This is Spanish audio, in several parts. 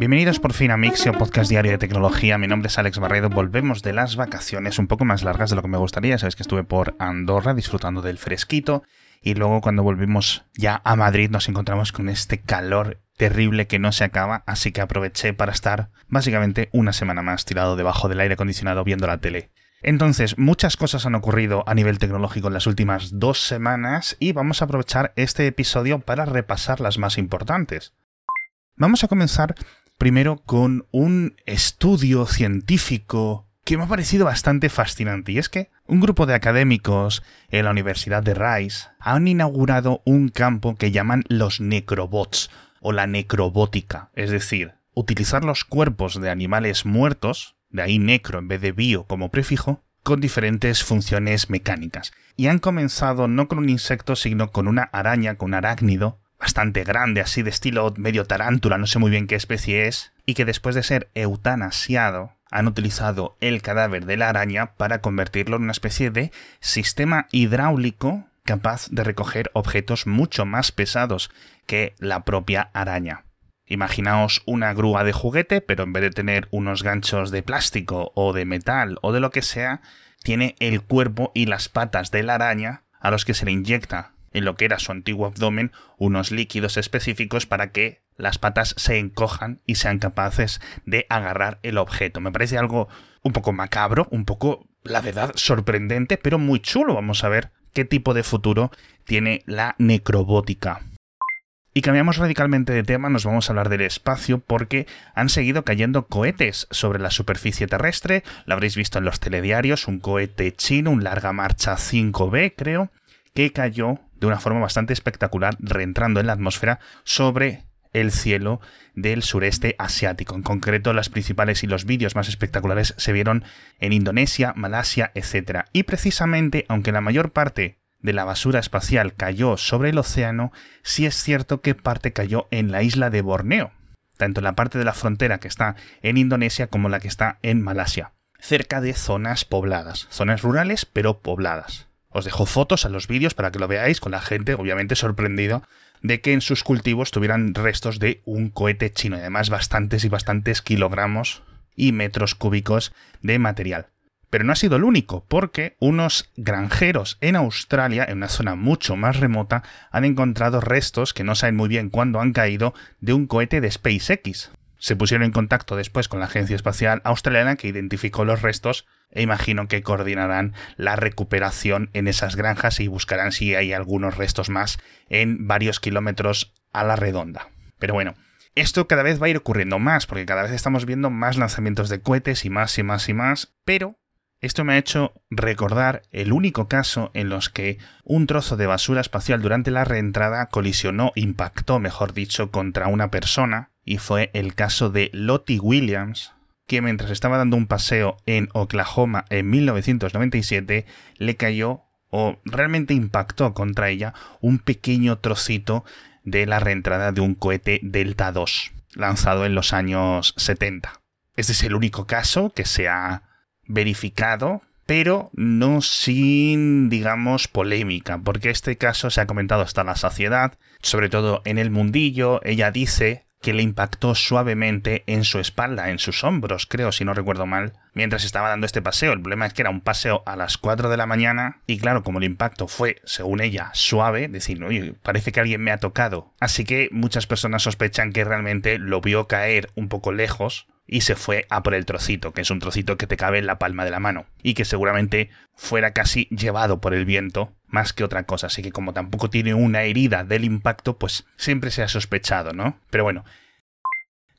Bienvenidos por fin a Mixio, podcast diario de tecnología. Mi nombre es Alex Barredo. Volvemos de las vacaciones un poco más largas de lo que me gustaría. Sabes que estuve por Andorra disfrutando del fresquito y luego cuando volvimos ya a Madrid nos encontramos con este calor terrible que no se acaba, así que aproveché para estar básicamente una semana más tirado debajo del aire acondicionado viendo la tele. Entonces, muchas cosas han ocurrido a nivel tecnológico en las últimas dos semanas y vamos a aprovechar este episodio para repasar las más importantes. Vamos a comenzar primero con un estudio científico que me ha parecido bastante fascinante y es que un grupo de académicos en la Universidad de Rice han inaugurado un campo que llaman los necrobots o la necrobótica, es decir, utilizar los cuerpos de animales muertos de ahí necro en vez de bio como prefijo, con diferentes funciones mecánicas. Y han comenzado no con un insecto, sino con una araña, con un arácnido, bastante grande, así de estilo medio tarántula, no sé muy bien qué especie es, y que después de ser eutanasiado, han utilizado el cadáver de la araña para convertirlo en una especie de sistema hidráulico capaz de recoger objetos mucho más pesados que la propia araña. Imaginaos una grúa de juguete, pero en vez de tener unos ganchos de plástico o de metal o de lo que sea, tiene el cuerpo y las patas de la araña a los que se le inyecta en lo que era su antiguo abdomen unos líquidos específicos para que las patas se encojan y sean capaces de agarrar el objeto. Me parece algo un poco macabro, un poco, la verdad, sorprendente, pero muy chulo. Vamos a ver qué tipo de futuro tiene la necrobótica. Y cambiamos radicalmente de tema, nos vamos a hablar del espacio porque han seguido cayendo cohetes sobre la superficie terrestre, lo habréis visto en los telediarios, un cohete chino, un larga marcha 5B creo, que cayó de una forma bastante espectacular, reentrando en la atmósfera sobre el cielo del sureste asiático. En concreto, las principales y los vídeos más espectaculares se vieron en Indonesia, Malasia, etc. Y precisamente, aunque la mayor parte de la basura espacial cayó sobre el océano, sí es cierto que parte cayó en la isla de Borneo, tanto la parte de la frontera que está en Indonesia como la que está en Malasia, cerca de zonas pobladas, zonas rurales pero pobladas. Os dejo fotos a los vídeos para que lo veáis con la gente obviamente sorprendido de que en sus cultivos tuvieran restos de un cohete chino y además bastantes y bastantes kilogramos y metros cúbicos de material. Pero no ha sido el único, porque unos granjeros en Australia, en una zona mucho más remota, han encontrado restos que no saben muy bien cuándo han caído de un cohete de SpaceX. Se pusieron en contacto después con la Agencia Espacial Australiana que identificó los restos e imagino que coordinarán la recuperación en esas granjas y buscarán si hay algunos restos más en varios kilómetros a la redonda. Pero bueno, esto cada vez va a ir ocurriendo más, porque cada vez estamos viendo más lanzamientos de cohetes y más y más y más, pero esto me ha hecho recordar el único caso en los que un trozo de basura espacial durante la reentrada colisionó, impactó, mejor dicho, contra una persona, y fue el caso de Lottie Williams, que mientras estaba dando un paseo en Oklahoma en 1997, le cayó o realmente impactó contra ella un pequeño trocito de la reentrada de un cohete Delta II, lanzado en los años 70. Este es el único caso que se ha verificado, pero no sin, digamos, polémica, porque este caso se ha comentado hasta la saciedad, sobre todo en el mundillo, ella dice que le impactó suavemente en su espalda, en sus hombros, creo, si no recuerdo mal, mientras estaba dando este paseo. El problema es que era un paseo a las 4 de la mañana y claro, como el impacto fue, según ella, suave, decir, oye, parece que alguien me ha tocado. Así que muchas personas sospechan que realmente lo vio caer un poco lejos y se fue a por el trocito, que es un trocito que te cabe en la palma de la mano, y que seguramente fuera casi llevado por el viento más que otra cosa. Así que como tampoco tiene una herida del impacto, pues siempre se ha sospechado, ¿no? Pero bueno,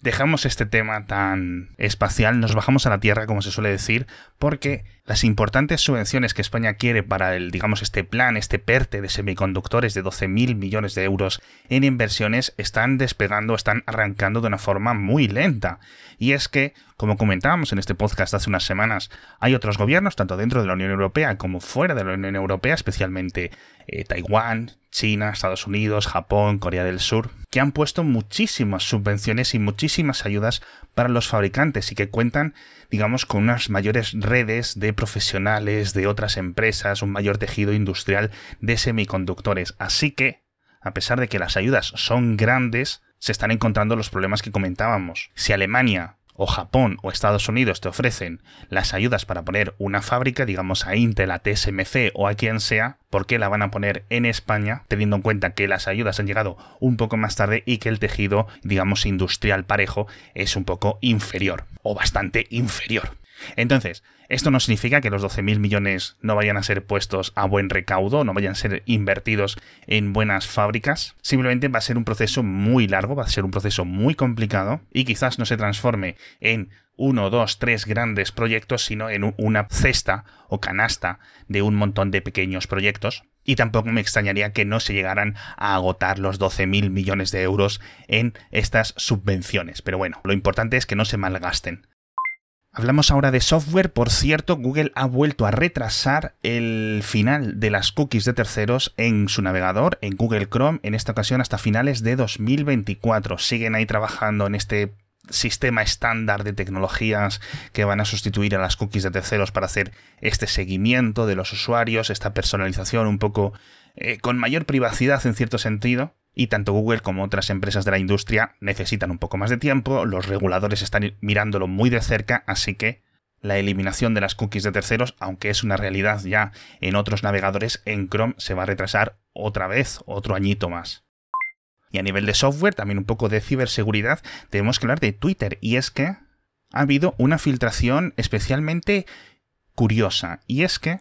dejamos este tema tan espacial, nos bajamos a la Tierra, como se suele decir, porque las importantes subvenciones que España quiere para el, digamos, este plan, este PERTE de semiconductores de 12.000 millones de euros en inversiones están despegando, están arrancando de una forma muy lenta. Y es que, como comentábamos en este podcast hace unas semanas, hay otros gobiernos, tanto dentro de la Unión Europea como fuera de la Unión Europea, especialmente eh, Taiwán, China, Estados Unidos, Japón, Corea del Sur, que han puesto muchísimas subvenciones y muchísimas ayudas para los fabricantes y que cuentan, digamos, con unas mayores redes de profesionales de otras empresas, un mayor tejido industrial de semiconductores. Así que, a pesar de que las ayudas son grandes, se están encontrando los problemas que comentábamos. Si Alemania o Japón o Estados Unidos te ofrecen las ayudas para poner una fábrica, digamos a Intel, a TSMC o a quien sea, ¿por qué la van a poner en España teniendo en cuenta que las ayudas han llegado un poco más tarde y que el tejido, digamos, industrial parejo es un poco inferior o bastante inferior? Entonces, esto no significa que los 12.000 millones no vayan a ser puestos a buen recaudo, no vayan a ser invertidos en buenas fábricas. Simplemente va a ser un proceso muy largo, va a ser un proceso muy complicado y quizás no se transforme en uno, dos, tres grandes proyectos, sino en una cesta o canasta de un montón de pequeños proyectos. Y tampoco me extrañaría que no se llegaran a agotar los 12.000 millones de euros en estas subvenciones. Pero bueno, lo importante es que no se malgasten. Hablamos ahora de software. Por cierto, Google ha vuelto a retrasar el final de las cookies de terceros en su navegador, en Google Chrome, en esta ocasión hasta finales de 2024. Siguen ahí trabajando en este sistema estándar de tecnologías que van a sustituir a las cookies de terceros para hacer este seguimiento de los usuarios, esta personalización un poco eh, con mayor privacidad en cierto sentido. Y tanto Google como otras empresas de la industria necesitan un poco más de tiempo, los reguladores están mirándolo muy de cerca, así que la eliminación de las cookies de terceros, aunque es una realidad ya en otros navegadores, en Chrome se va a retrasar otra vez, otro añito más. Y a nivel de software, también un poco de ciberseguridad, tenemos que hablar de Twitter, y es que ha habido una filtración especialmente curiosa, y es que,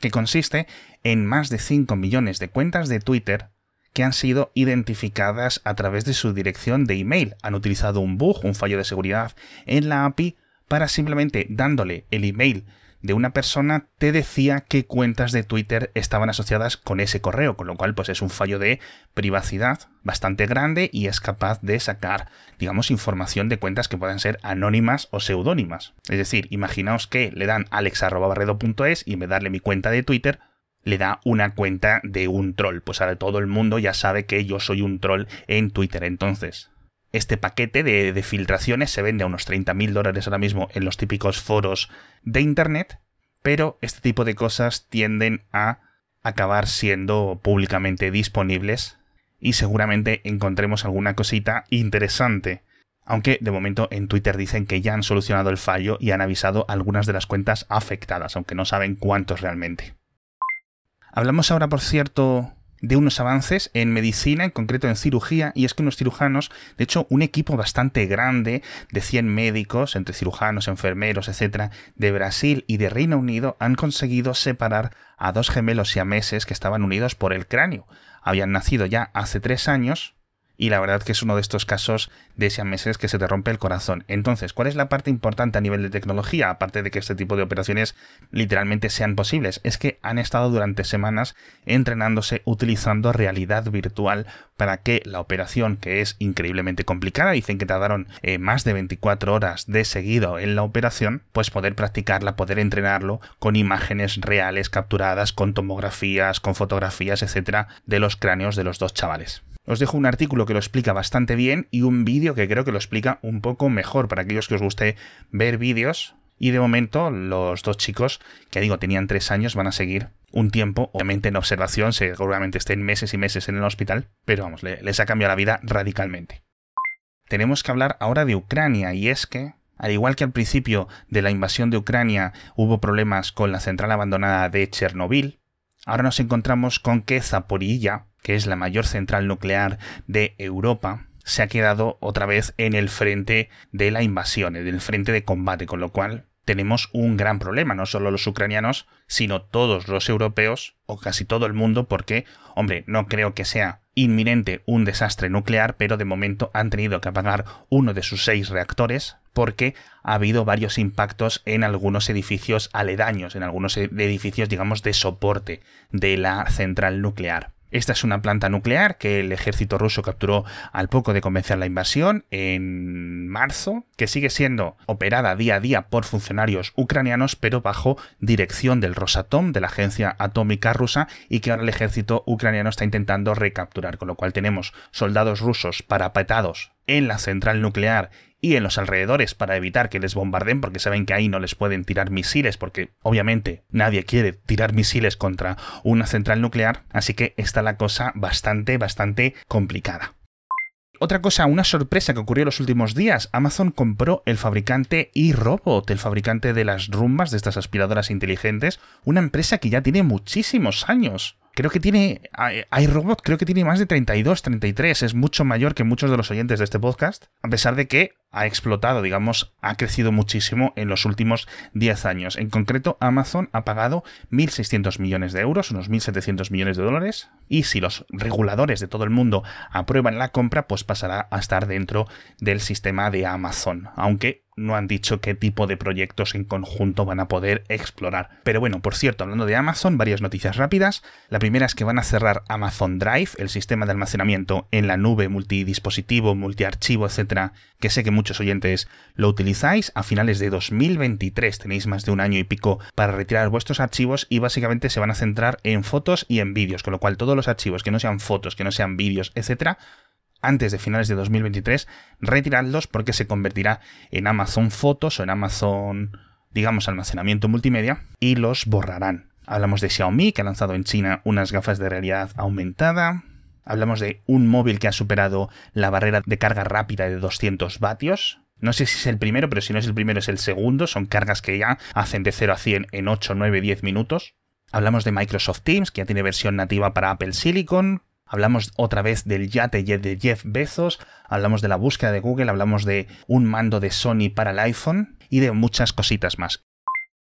que consiste en más de 5 millones de cuentas de Twitter que han sido identificadas a través de su dirección de email. Han utilizado un bug, un fallo de seguridad en la API para simplemente dándole el email de una persona te decía qué cuentas de Twitter estaban asociadas con ese correo, con lo cual pues es un fallo de privacidad bastante grande y es capaz de sacar, digamos, información de cuentas que puedan ser anónimas o seudónimas. Es decir, imaginaos que le dan alex.barredo.es y me darle mi cuenta de Twitter, le da una cuenta de un troll. Pues ahora todo el mundo ya sabe que yo soy un troll en Twitter. Entonces, este paquete de, filtraciones se vende a unos 30.000 dólares ahora mismo en los típicos foros de Internet, pero este tipo de cosas tienden a acabar siendo públicamente disponibles y seguramente encontremos alguna cosita interesante. Aunque de momento en Twitter dicen que ya han solucionado el fallo y han avisado algunas de las cuentas afectadas, aunque no saben cuántos realmente. Hablamos ahora, por cierto, de unos avances en medicina, en concreto en cirugía, y es que unos cirujanos, de hecho, un equipo bastante grande de 100 médicos, entre cirujanos, enfermeros, etcétera, de Brasil y de Reino Unido, han conseguido separar a dos gemelos siameses que estaban unidos por el cráneo. Habían nacido ya hace tres años, y la verdad que es uno de estos casos de meses que se te rompe el corazón. Entonces, ¿cuál es la parte importante a nivel de tecnología? Aparte de que este tipo de operaciones literalmente sean posibles, es que han estado durante semanas entrenándose utilizando realidad virtual para que la operación, que es increíblemente complicada, dicen que tardaron eh, más de 24 horas de seguido en la operación, pues poder practicarla, poder entrenarlo con imágenes reales capturadas, con tomografías, con fotografías, etcétera, de los cráneos de los dos chavales. Os dejo un artículo que lo explica bastante bien y un vídeo que creo que lo explica un poco mejor para aquellos que os guste ver vídeos. Y de momento los dos chicos, que digo tenían tres años, van a seguir un tiempo, obviamente en observación, seguramente estén meses y meses en el hospital, pero vamos, les ha cambiado la vida radicalmente. Tenemos que hablar ahora de Ucrania y es que al igual que al principio de la invasión de Ucrania hubo problemas con la central abandonada de Chernobyl, ahora nos encontramos con que Zaporilla, que es la mayor central nuclear de Europa, se ha quedado otra vez en el frente de la invasión, en el frente de combate, con lo cual tenemos un gran problema, no solo los ucranianos, sino todos los europeos o casi todo el mundo, porque, hombre, no creo que sea inminente un desastre nuclear, pero de momento han tenido que apagar uno de sus seis reactores porque ha habido varios impactos en algunos edificios aledaños, en algunos edificios, digamos, de soporte de la central nuclear. Esta es una planta nuclear que el ejército ruso capturó al poco de comenzar la invasión en marzo, que sigue siendo operada día a día por funcionarios ucranianos, pero bajo dirección del Rosatom, de la agencia atómica rusa, y que ahora el ejército ucraniano está intentando recapturar, con lo cual tenemos soldados rusos parapetados en la central nuclear y en los alrededores para evitar que les bombarden porque saben que ahí no les pueden tirar misiles porque obviamente nadie quiere tirar misiles contra una central nuclear, así que está la cosa bastante, bastante complicada. Otra cosa, una sorpresa que ocurrió en los últimos días, Amazon compró el fabricante iRobot, el fabricante de las rumbas, de estas aspiradoras inteligentes, una empresa que ya tiene muchísimos años. Creo que tiene, iRobot creo que tiene más de 32, 33, es mucho mayor que muchos de los oyentes de este podcast, a pesar de que ha explotado, digamos, ha crecido muchísimo en los últimos 10 años. En concreto, Amazon ha pagado 1.600 millones de euros, unos 1.700 millones de dólares, y si los reguladores de todo el mundo aprueban la compra, pues pasará a estar dentro del sistema de Amazon, aunque no han dicho qué tipo de proyectos en conjunto van a poder explorar. Pero bueno, por cierto, hablando de Amazon, varias noticias rápidas. La primera es que van a cerrar Amazon Drive, el sistema de almacenamiento en la nube multidispositivo, multiarchivo, etcétera, que sé que muchos oyentes lo utilizáis. A finales de 2023 tenéis más de un año y pico para retirar vuestros archivos y básicamente se van a centrar en fotos y en vídeos, con lo cual todos los archivos que no sean fotos, que no sean vídeos, etcétera, antes de finales de 2023, retiradlos porque se convertirá en Amazon Fotos o en Amazon, digamos, almacenamiento multimedia y los borrarán. Hablamos de Xiaomi, que ha lanzado en China unas gafas de realidad aumentada. Hablamos de un móvil que ha superado la barrera de carga rápida de 200 vatios. No sé si es el primero, pero si no es el primero es el segundo. Son cargas que ya hacen de 0 a 100 en 8, 9, 10 minutos. Hablamos de Microsoft Teams, que ya tiene versión nativa para Apple Silicon, Hablamos otra vez del yate de Jeff Bezos, hablamos de la búsqueda de Google, hablamos de un mando de Sony para el iPhone y de muchas cositas más.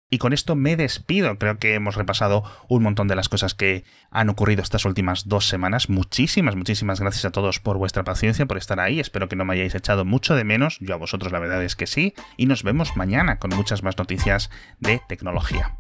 Y con esto me despido. Creo que hemos repasado un montón de las cosas que han ocurrido estas últimas dos semanas. Muchísimas, muchísimas gracias a todos por vuestra paciencia, por estar ahí. Espero que no me hayáis echado mucho de menos. Yo a vosotros la verdad es que sí. Y nos vemos mañana con muchas más noticias de tecnología.